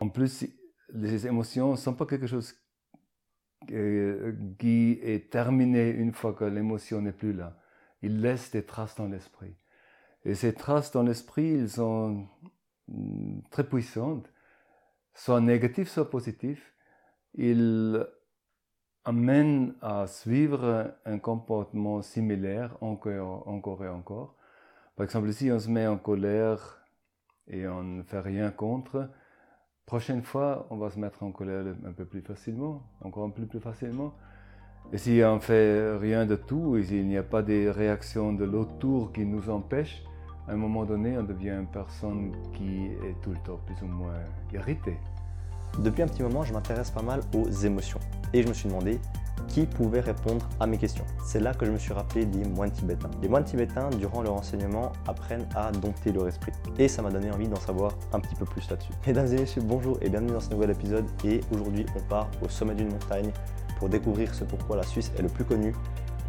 En plus, les émotions ne sont pas quelque chose qui est terminé une fois que l'émotion n'est plus là. Ils laissent des traces dans l'esprit. Et ces traces dans l'esprit, ils sont mm, très puissantes, soit négatives, soit positives. Ils amènent à suivre un comportement similaire encore, encore et encore. Par exemple, si on se met en colère et on ne fait rien contre, prochaine fois, on va se mettre en colère un peu plus facilement, encore un peu plus facilement. Et si on fait rien de tout, et s'il n'y a pas des réactions de l'autour qui nous empêchent, à un moment donné, on devient une personne qui est tout le temps plus ou moins irritée. Depuis un petit moment, je m'intéresse pas mal aux émotions. Et je me suis demandé qui pouvait répondre à mes questions. C'est là que je me suis rappelé des moines tibétains. Les moines tibétains, durant leur enseignement, apprennent à dompter leur esprit. Et ça m'a donné envie d'en savoir un petit peu plus là-dessus. Mesdames et messieurs, bonjour et bienvenue dans ce nouvel épisode. Et aujourd'hui, on part au sommet d'une montagne pour découvrir ce pourquoi la Suisse est le plus connu,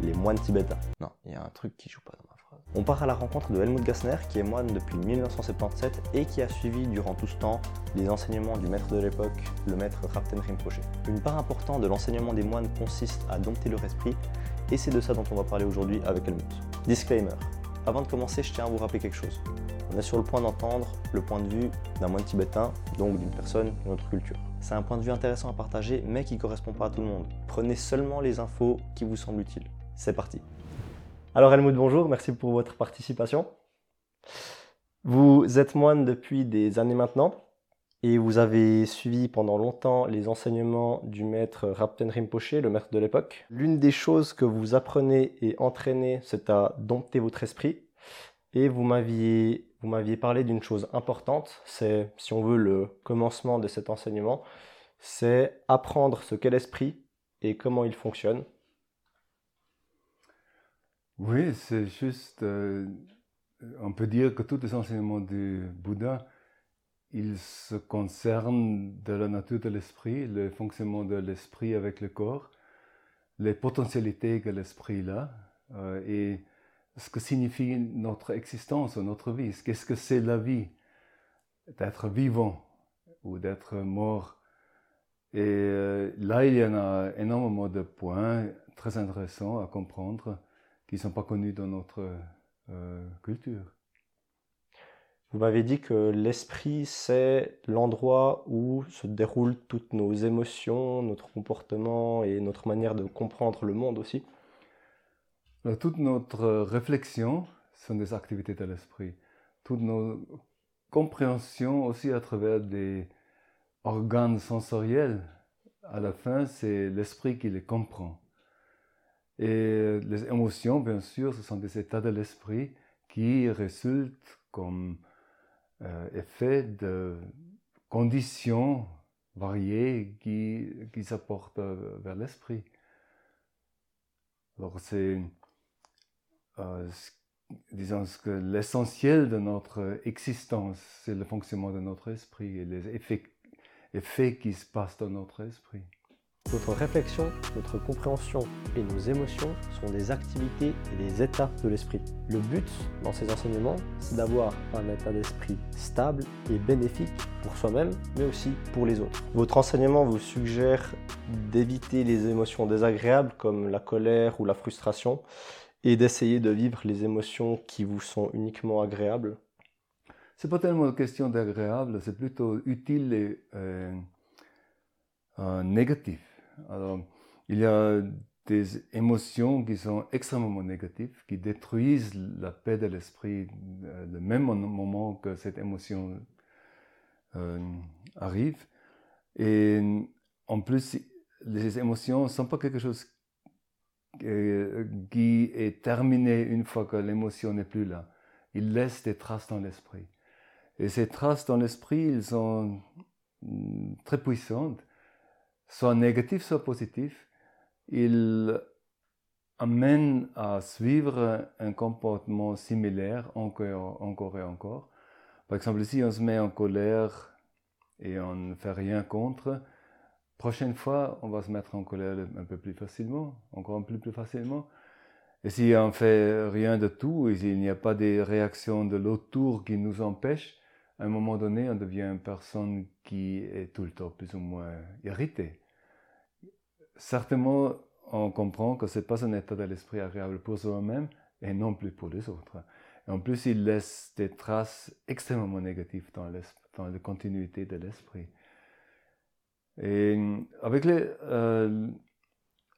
les moines tibétains. Non, il y a un truc qui joue pas dans ma. On part à la rencontre de Helmut Gassner, qui est moine depuis 1977 et qui a suivi durant tout ce temps les enseignements du maître de l'époque, le maître Rapten. Une part importante de l'enseignement des moines consiste à dompter leur esprit, et c'est de ça dont on va parler aujourd'hui avec Helmut. Disclaimer. Avant de commencer, je tiens à vous rappeler quelque chose. On est sur le point d'entendre le point de vue d'un moine tibétain, donc d'une personne d'une autre culture. C'est un point de vue intéressant à partager, mais qui ne correspond pas à tout le monde. Prenez seulement les infos qui vous semblent utiles. C'est parti. Alors Helmut, bonjour, merci pour votre participation. Vous êtes moine depuis des années maintenant et vous avez suivi pendant longtemps les enseignements du maître Rapten Rinpoche, le maître de l'époque. L'une des choses que vous apprenez et entraînez, c'est à dompter votre esprit. Et vous m'aviez, vous m'aviez parlé d'une chose importante, c'est, si on veut, le commencement de cet enseignement, c'est apprendre ce qu'est l'esprit et comment il fonctionne. Oui, c'est juste, euh, on peut dire que tous les enseignements du Bouddha, ils se concernent de la nature de l'esprit, le fonctionnement de l'esprit avec le corps, les potentialités que l'esprit a, euh, et ce que signifie notre existence, notre vie. Qu'est-ce que c'est la vie? D'être vivant ou d'être mort. Et euh, là, il y en a énormément de points très intéressants à comprendre qui ne sont pas connus dans notre euh, culture. Vous m'avez dit que l'esprit, c'est l'endroit où se déroulent toutes nos émotions, notre comportement et notre manière de comprendre le monde aussi. toute notre réflexion sont des activités de l'esprit. Toutes nos compréhensions aussi à travers des organes sensoriels, à la fin, c'est l'esprit qui les comprend. Et les émotions, bien sûr, ce sont des états de l'esprit qui résultent comme euh, effet de conditions variées qui, qui s'apportent euh, vers l'esprit. Alors c'est, euh, disons que l'essentiel de notre existence, c'est le fonctionnement de notre esprit et les effets, effets qui se passent dans notre esprit. Notre réflexion, notre compréhension et nos émotions sont des activités et des états de l'esprit. Le but dans ces enseignements, c'est d'avoir un état d'esprit stable et bénéfique pour soi-même, mais aussi pour les autres. Votre enseignement vous suggère d'éviter les émotions désagréables comme la colère ou la frustration et d'essayer de vivre les émotions qui vous sont uniquement agréables. C'est pas tellement une question d'agréable, c'est plutôt utile et euh, euh, négatif. Alors, il y a des émotions qui sont extrêmement négatives, qui détruisent la paix de l'esprit euh, le même moment que cette émotion euh, arrive. Et en plus, les émotions ne sont pas quelque chose euh, qui est terminé une fois que l'émotion n'est plus là. Ils laissent des traces dans l'esprit. Et ces traces dans l'esprit, elles sont mm, très puissantes soit négatif, soit positif, il amène à suivre un comportement similaire encore, et encore. Par exemple, si on se met en colère et on ne fait rien contre, prochaine fois, on va se mettre en colère un peu plus facilement, encore un peu plus facilement. Et si on fait rien de tout, et s'il n'y a pas des réactions de l'autour qui nous empêchent, à un moment donné, on devient une personne qui est tout le temps plus ou moins irritée. Certainement, on comprend que ce n'est pas un état de l'esprit agréable pour soi-même et non plus pour les autres. Et en plus, il laisse des traces extrêmement négatives dans, dans la continuité de l'esprit. Et avec les, euh,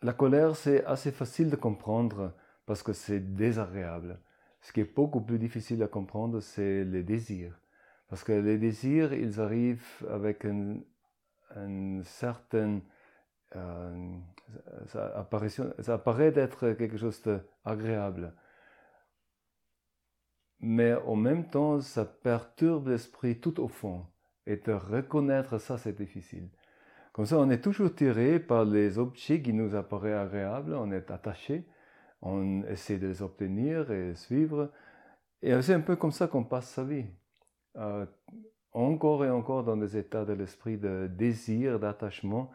la colère, c'est assez facile de comprendre parce que c'est désagréable. Ce qui est beaucoup plus difficile à comprendre, c'est les désirs. Parce que les désirs, ils arrivent avec un, certain... Euh, ça, apparaît, d'être quelque chose d'agréable. Mais en même temps, ça perturbe l'esprit tout au fond. Et de reconnaître ça, c'est difficile. Comme ça, on est toujours tiré par les objets qui nous apparaissent agréables, on est attaché, on essaie de les obtenir et suivre. Et c'est un peu comme ça qu'on passe sa vie. Euh, encore et encore dans des états de l'esprit de désir, d'attachement,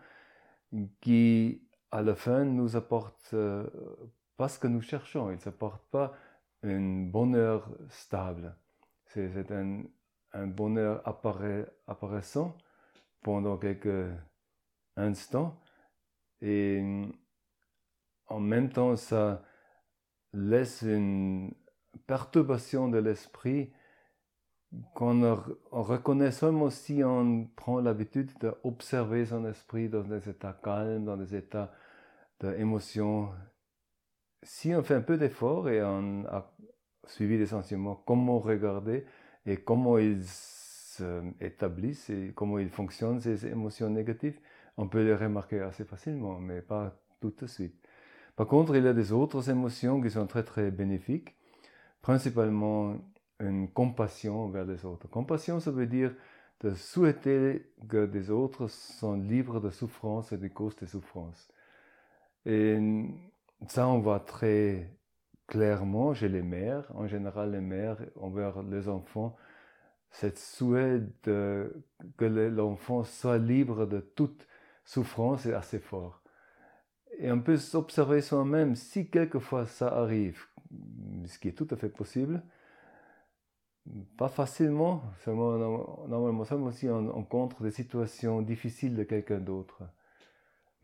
qui à la fin nous apportent euh, pas ce que nous cherchons, ils n'apportent pas un bonheur stable. C'est un, bonheur apparaissant pendant quelques instant. Et en même temps, ça laisse une perturbation de l'esprit qu'on reconnaît seulement si on prend l'habitude d'observer son esprit dans des états calmes, dans des états d'émotion. Si on fait un peu d'effort et on a suivi les enseignements, comment regarder et comment ils s'établissent et comment ils fonctionnent, ces émotions négatives, on peut les remarquer assez facilement, mais pas tout de suite. Par contre, il y a des autres émotions qui sont très très bénéfiques, principalement une compassion vers les autres. Compassion, ça veut dire de souhaiter que les autres sont libres de souffrance et de causes de souffrance. Et ça, on voit très clairement chez les mères, en général les mères envers les enfants, cette souhait que l'enfant soit libre de toute souffrance est assez fort. Et on peut s'observer soi-même si quelquefois ça arrive, ce qui est tout à fait possible, pas facilement, seulement, normalement seulement si on rencontre des situations difficiles de quelqu'un d'autre.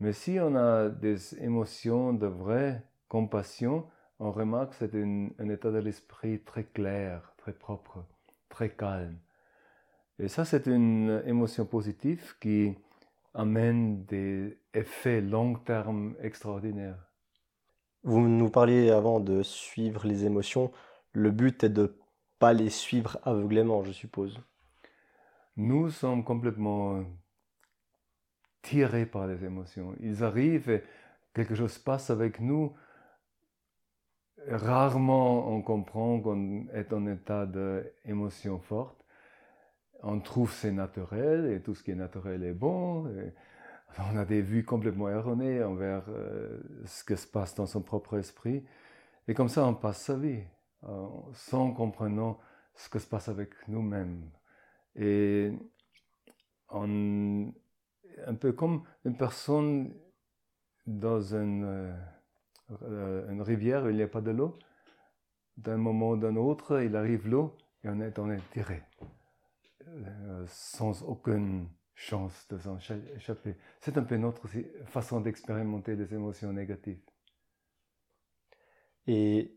Mais si on a des émotions de vraie compassion, on remarque que c'est un état de l'esprit très clair, très propre, très calme. Et ça, c'est une émotion positive qui amène des effets long terme extraordinaires. Vous nous parliez avant de suivre les émotions. Le but est de pas les suivre aveuglément, je suppose. Nous sommes complètement tirés par les émotions. Ils arrivent et quelque chose se passe avec nous. Rarement on comprend qu'on est en état d'émotion forte on trouve c'est naturel et tout ce qui est naturel est bon. on a des vues complètement erronées envers euh, ce qui se passe dans son propre esprit. Et comme ça, on passe sa vie euh, sans comprenant ce qui se passe avec nous-mêmes. Et un peu comme une personne dans une, euh, une rivière où il n'y a pas de l'eau. D'un moment ou d'un autre, il arrive l'eau et on est, on est tiré. Euh, sans aucune chance de s'en échapper. C'est un peu notre façon d'expérimenter les émotions négatives. Et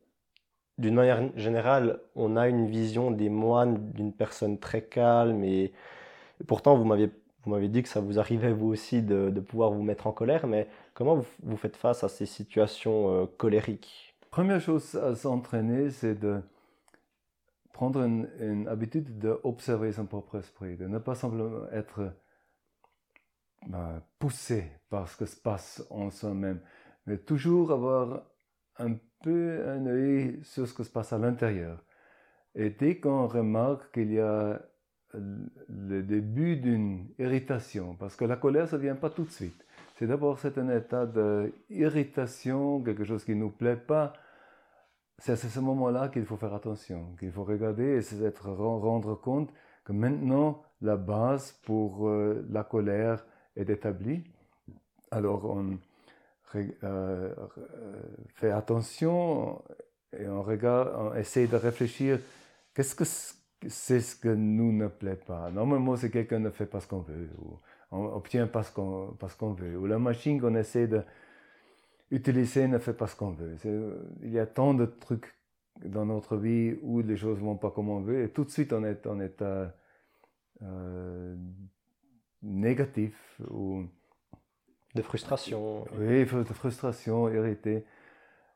d'une manière générale, on a une vision des moines d'une personne très calme et pourtant vous m'avez vous dit que ça vous arrivait vous aussi de, de, pouvoir vous mettre en colère, mais comment vous, vous faites face à ces situations euh, colériques? Première chose à s'entraîner, c'est de prendre une, habitude d'observer son propre esprit, de ne pas simplement être bah, poussé par ce qui se passe en soi-même, mais toujours avoir un peu un œil sur ce qui se passe à l'intérieur. Et dès qu'on remarque qu'il y a le début d'une irritation, parce que la colère, ça ne vient pas tout de suite. C'est d'abord c'est un état d'irritation, quelque chose qui ne nous plaît pas, c'est à ce moment-là qu'il faut faire attention, qu'il faut regarder et se rendre compte que maintenant la base pour euh, la colère est établie. Alors on euh, fait attention et on, regarde, on essaie de réfléchir qu'est-ce, c'est ce que nous ne plaît pas? Normalement, c'est quelqu'un ne fait pas ce qu'on veut, ou on obtient pas ce qu'on, qu'on veut, ou la machine qu'on essaie d'utiliser ne fait pas ce qu'on veut. il y a tant de trucs dans notre vie où les choses vont pas comme on veut, et tout de suite on est en état euh, négatif ou de frustration. Oui, de frustration, irrité.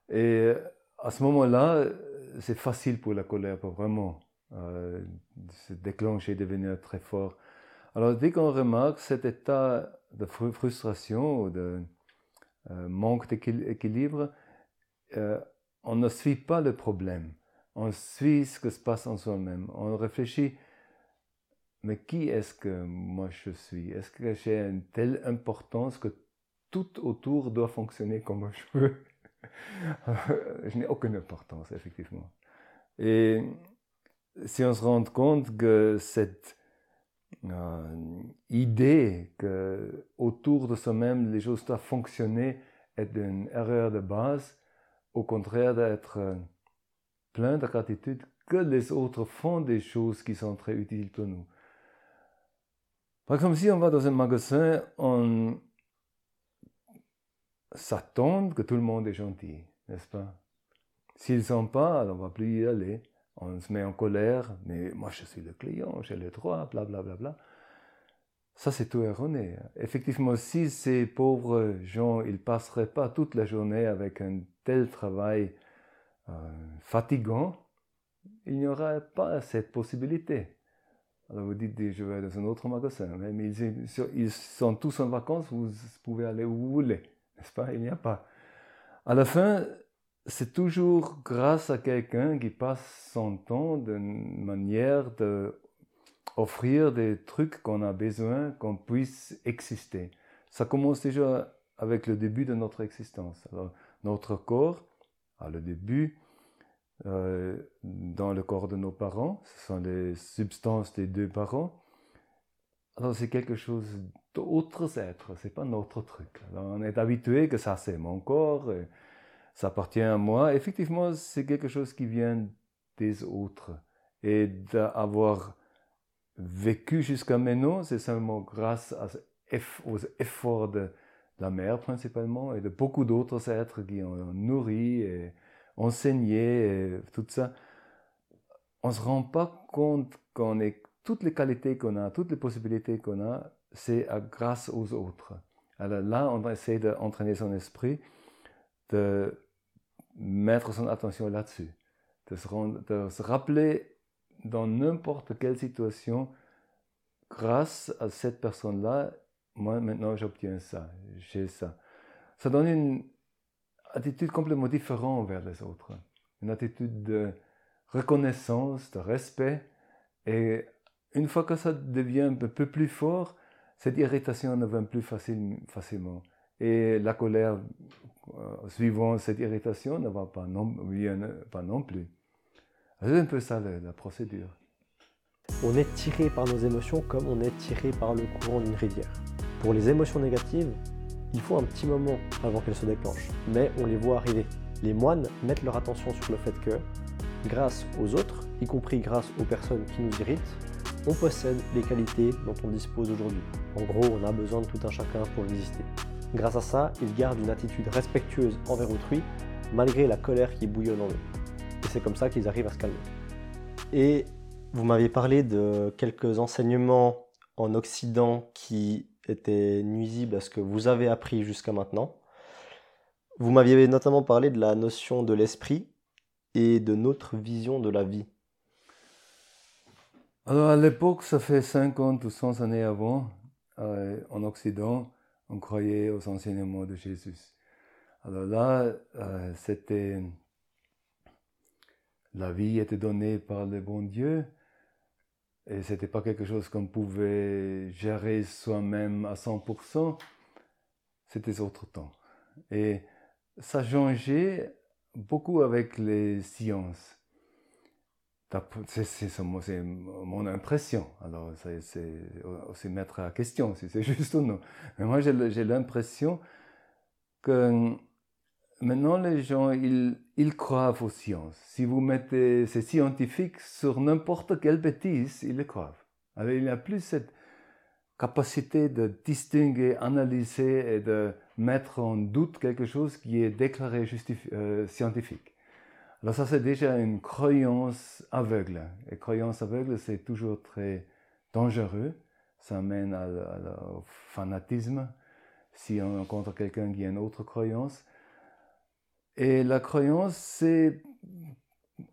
Et à ce moment-là, c'est facile pour la colère, pour vraiment euh, se déclencher, devenir très fort. Alors dès qu'on remarque cet état de frustration ou de euh, manque d'équilibre, euh, on ne suit pas le problème. On suit ce qui se passe en soi-même. On réfléchit, mais qui est-ce que moi je suis? Est-ce que j'ai une telle importance que tout autour doit fonctionner comme je veux Je n'ai aucune importance, effectivement. Et si on se rend compte que cette euh, idée que autour de soi-même les choses doivent fonctionner est une erreur de base, au contraire d'être euh, plein de gratitude que les autres font des choses qui sont très utiles pour nous. Par exemple, si on va dans un magasin, on s'attend que tout le monde est gentil, n'est-ce pas? S'ils ne sont pas, on ne va plus y aller on se met en colère, mais moi je suis le client, j'ai le droit, blablabla. Bla, bla, bla. Ça, c'est tout erroné. Effectivement, si ces pauvres gens, ils passeraient pas toute la journée avec un tel travail euh, fatigant, il n'y aurait pas cette possibilité. Alors vous dites, je vais dans un autre magasin, mais ils, ils sont tous en vacances, vous pouvez aller où vous voulez, n'est-ce pas? Il n'y a pas. À la fin, c'est toujours grâce à quelqu'un qui passe son temps d'une manière de offrir des trucs qu'on a besoin, qu'on puisse exister. Ça commence déjà avec le début de notre existence. Notre corps, à le début, euh, dans le corps de nos parents, ce sont les substances des deux parents. Alors c'est quelque chose d'autres êtres, c'est pas notre truc. on est habitué que ça c'est mon corps ça appartient à moi. Effectivement, c'est quelque chose qui vient des autres. Et d'avoir vécu jusqu'à maintenant, c'est seulement grâce aux efforts de la mère principalement et de beaucoup d'autres êtres qui ont nourri et enseigné et tout ça. On se rend pas compte qu'on est toutes les qualités qu'on a, toutes les possibilités qu'on a, c'est grâce aux autres. Alors là, on essaie d'entraîner son esprit de mettre son attention là-dessus, de se, rappeler dans n'importe quelle situation, grâce à cette personne-là, moi maintenant j'obtiens ça, j'ai ça. Ça donne une attitude complètement différente vers les autres, une attitude de reconnaissance, de respect, et une fois que ça devient un peu plus fort, cette irritation ne vient plus facilement. Et la colère euh, suivant cette irritation ne va pas non, pas non plus. C'est un peu ça la, procédure. On est tiré par nos émotions comme on est tiré par le courant d'une rivière. Pour les émotions négatives, il faut un petit moment avant qu'elles se déclenchent, mais on les voit arriver. Les moines mettent leur attention sur le fait que, grâce aux autres, y compris grâce aux personnes qui nous irritent, on possède les qualités dont on dispose aujourd'hui. En gros, on a besoin de tout un chacun pour exister. Grâce à ça, ils gardent une attitude respectueuse envers autrui, malgré la colère qui bouillonne en eux. Et c'est comme ça qu'ils arrivent à se calmer. Et vous m'aviez parlé de quelques enseignements en Occident qui étaient nuisibles à ce que vous avez appris jusqu'à maintenant. Vous m'aviez notamment parlé de la notion de l'esprit et de notre vision de la vie. Alors à l'époque, ça fait 50 ou 100 années avant, euh, en Occident, on croyait aux enseignements de Jésus. Alors là, euh, c'était la vie était donnée par le bon Dieu et c'était pas quelque chose qu'on pouvait gérer soi-même à 100%. C'était autre temps. Et ça changeait beaucoup avec les sciences. C'est mon impression. Alors, c'est aussi mettre à question si c'est juste ou non. Mais moi, j'ai l'impression que maintenant, les gens, ils, ils croient aux sciences. Si vous mettez ces scientifiques sur n'importe quelle bêtise, ils le croient. Alors, il n'y a plus cette capacité de distinguer, analyser et de mettre en doute quelque chose qui est déclaré euh, scientifique. Alors ça, c'est déjà une croyance aveugle. Et croyance aveugle, c'est toujours très dangereux. Ça mène au fanatisme si on rencontre quelqu'un qui a une autre croyance. Et la croyance, c'est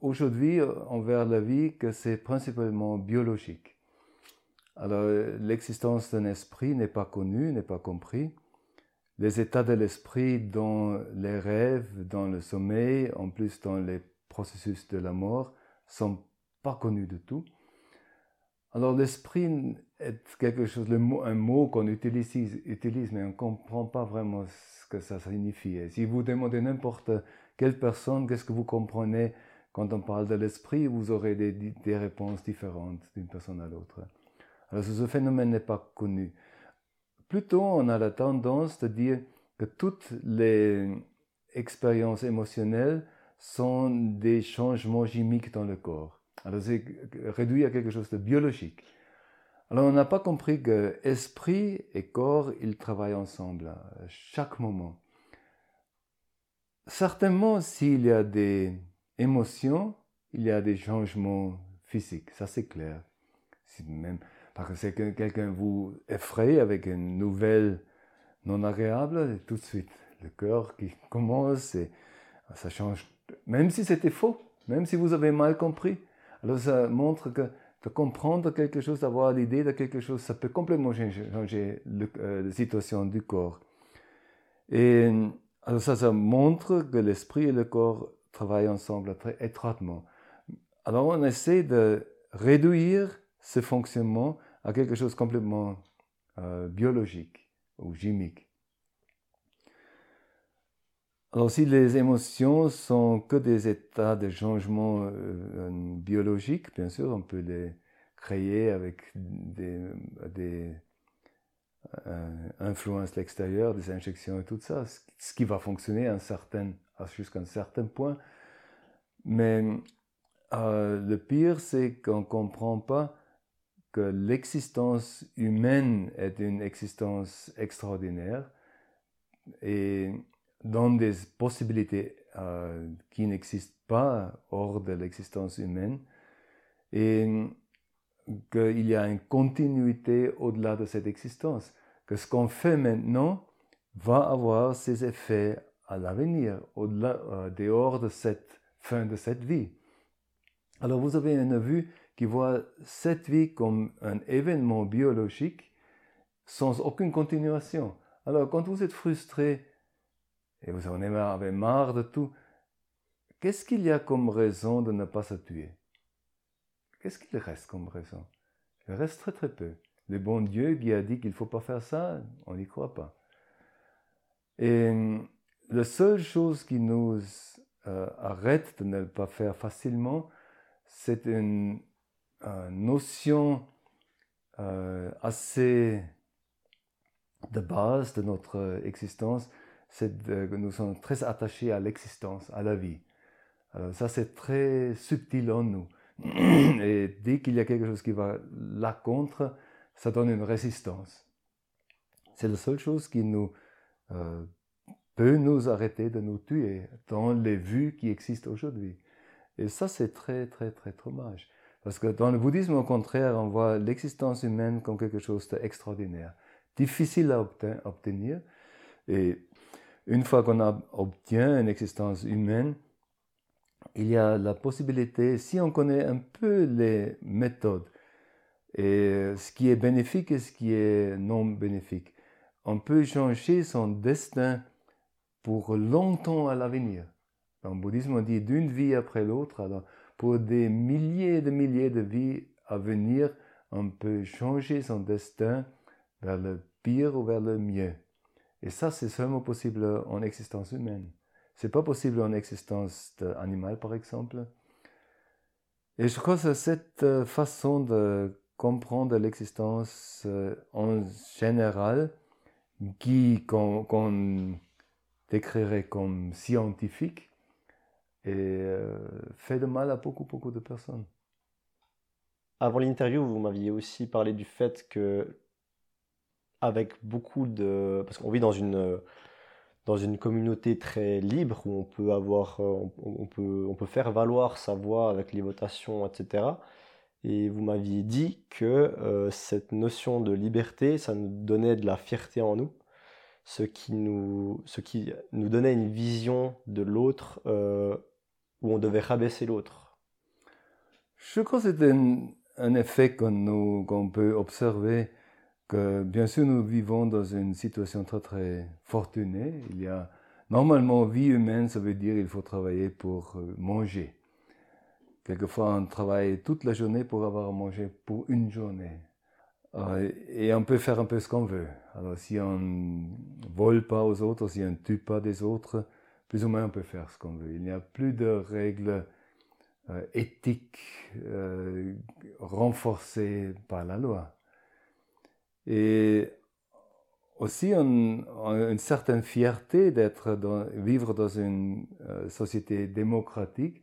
aujourd'hui envers la vie que c'est principalement biologique. Alors l'existence d'un esprit n'est pas connue, n'est pas compris. Les états de l'esprit dans les rêves, dans le sommeil, en plus dans les processus de la mort, sont pas connus de tout. Alors l'esprit est quelque chose, un mot qu'on utilise, utilise, mais on ne comprend pas vraiment ce que ça signifie. si vous demandez n'importe quelle personne, qu'est-ce que vous comprenez quand on parle de l'esprit, vous aurez des, des réponses différentes d'une personne à l'autre. Alors ce phénomène n'est pas connu. Plutôt, on a la tendance de dire que toutes les expériences émotionnelles sont des changements chimiques dans le corps. Alors c'est réduit à quelque chose de biologique. Alors on n'a pas compris que esprit et corps, ils travaillent ensemble à chaque moment. Certainement, s'il y a des émotions, il y a des changements physiques, ça c'est clair. Même, parce que quelqu'un vous effraie avec une nouvelle non agréable, tout de suite, le cœur qui commence, et ça change, même si c'était faux, même si vous avez mal compris. Alors ça montre que de comprendre quelque chose, d'avoir l'idée de quelque chose, ça peut complètement changer, euh, la situation du corps. Et alors ça, ça montre que l'esprit et le corps travaillent ensemble très étroitement. Alors on essaie de réduire ce fonctionnement à quelque chose complètement euh, biologique ou chimique. Alors si les émotions sont que des états de changement euh, biologiques, bien sûr, on peut les créer avec des, euh, influences extérieures, des injections et tout ça, ce qui va fonctionner jusqu'à un certain point. Mais le pire, c'est qu'on ne comprend pas que l'existence humaine est une existence extraordinaire et donne des possibilités euh, qui n'existent pas hors de l'existence humaine et qu'il y a une continuité au-delà de cette existence, que ce qu'on fait maintenant va avoir ses effets à l'avenir, au-delà, euh, dehors de cette fin de cette vie. Alors vous avez une vue qui voit cette vie comme un événement biologique sans aucune continuation. Alors quand vous êtes frustré et vous en avez marre de tout, qu'est-ce qu'il y a comme raison de ne pas se tuer? Qu'est-ce qu'il reste comme raison? Il reste très très peu. Le bon Dieu qui a dit qu'il ne faut pas faire ça, on n'y croit pas. Et la seule chose qui nous euh, arrête de ne pas faire facilement, c'est une notion euh, assez de base de notre existence, c'est que nous sommes très attachés à l'existence, à la vie. Ça, c'est très subtil en nous. Et dès qu'il y a quelque chose qui va là contre, ça donne une résistance. C'est la seule chose qui nous euh, peut nous arrêter de nous tuer dans les vues qui existent aujourd'hui. Et ça, c'est très, très, très dommage. Parce que dans le bouddhisme, au contraire, on voit l'existence humaine comme quelque chose d'extraordinaire, difficile à obtenir. Et une fois qu'on obtient une existence humaine, il y a la possibilité, si on connaît un peu les méthodes, et ce qui est bénéfique et ce qui est non bénéfique, on peut changer son destin pour longtemps à l'avenir. Dans le bouddhisme, on dit d'une vie après l'autre. Pour des milliers et de milliers de vies à venir, on peut changer son destin vers le pire ou vers le mieux. Et ça, c'est seulement possible en existence humaine. C'est pas possible en existence animale, par exemple. Et je crois que cette euh, façon de comprendre l'existence euh, en général, qui, qu'on décrirait comme scientifique et euh, fait de mal à beaucoup, beaucoup de personnes. Avant l'interview, vous m'aviez aussi parlé du fait que, avec beaucoup de. Parce qu'on vit dans une, dans une communauté très libre où on peut, avoir, on, peut, on peut faire valoir sa voix avec les votations, etc. Et vous m'aviez dit que euh, cette notion de liberté, ça nous donnait de la fierté en nous, ce qui nous, ce qui nous donnait une vision de l'autre euh, où on devait rabaisser l'autre. Je crois que c'est un, effet qu'on peut observer, que bien sûr nous vivons dans une situation très très fortunée. Il y a normalement vie humaine, ça veut dire qu'il faut travailler pour euh, manger. Quelquefois, on travaille toute la journée pour avoir à manger pour une journée. Euh, et on peut faire un peu ce qu'on veut. Alors, si on ne vole pas aux autres, si on ne tue pas des autres, plus ou moins on peut faire ce qu'on veut. Il n'y a plus de règles euh, éthiques euh, renforcées par la loi. Et aussi on, a une certaine fierté d'être vivre dans une société démocratique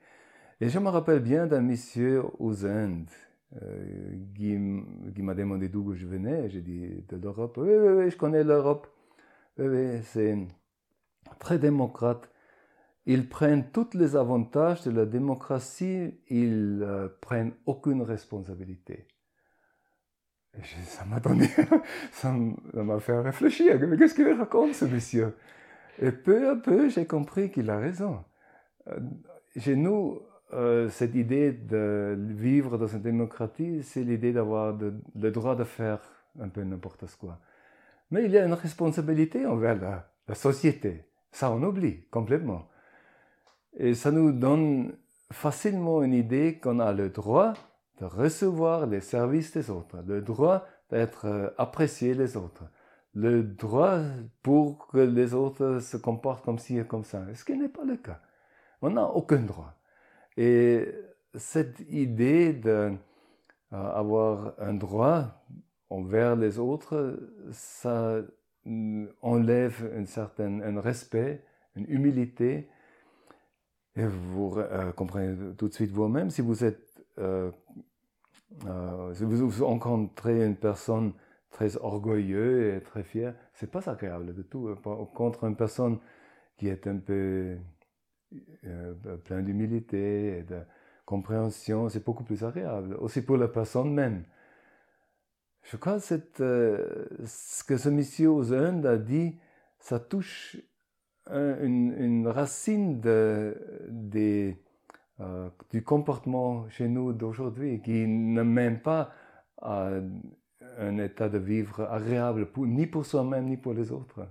et je me rappelle bien d'un monsieur aux Indes euh, qui, m'a demandé d'où je venais. J'ai dit de l'Europe. Oui, oui, oui, je connais l'Europe. Oui, oui, c'est très démocrate. Ils prennent tous les avantages de la démocratie, ils euh, prennent aucune responsabilité. Ça m'a donné, ça m'a fait réfléchir. Qu'est-ce qu'il raconte ce monsieur? Et peu à peu, j'ai compris qu'il a raison. Euh, chez nous, euh, cette idée de vivre dans une démocratie, c'est l'idée d'avoir le droit de faire un peu n'importe quoi. Mais il y a une responsabilité envers la, société. Ça, on oublie complètement. Et ça nous donne facilement une idée qu'on a le droit de recevoir les services des autres, le droit d'être euh, apprécié des autres, le droit pour que les autres se comportent comme ci et comme ça. Ce qui n'est pas le cas. On n'a aucun droit. Et cette idée d'avoir euh, un droit envers les autres, ça enlève un certain un respect, une humilité. Et vous euh, comprenez tout de suite vous-même, si vous êtes, euh, si vous rencontrez une personne très orgueilleuse et très fière, c'est pas agréable du tout. Contre une personne qui est un peu euh, plein d'humilité et de compréhension, c'est beaucoup plus agréable, aussi pour la personne même. Je crois que euh, ce que ce monsieur Indes a dit, ça touche une, racine euh, du comportement chez nous d'aujourd'hui, qui ne mène pas à un état de vivre agréable, ni pour soi-même, ni pour les autres.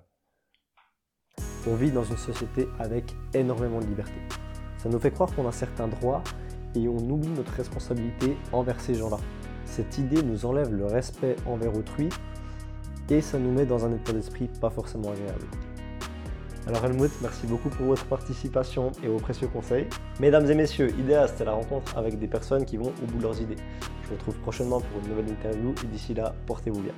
On vit dans une société avec énormément de liberté. Ça nous fait croire qu'on a certains droits et on oublie notre responsabilité envers ces gens-là. Cette idée nous enlève le respect envers autrui et ça nous met dans un état d'esprit pas forcément agréable. Alors Helmut, merci beaucoup pour votre participation et vos précieux conseils. Mesdames et messieurs, IDEA, c'était la rencontre avec des personnes qui vont au bout de leurs idées. Je vous retrouve prochainement pour une nouvelle interview et d'ici là, portez-vous bien.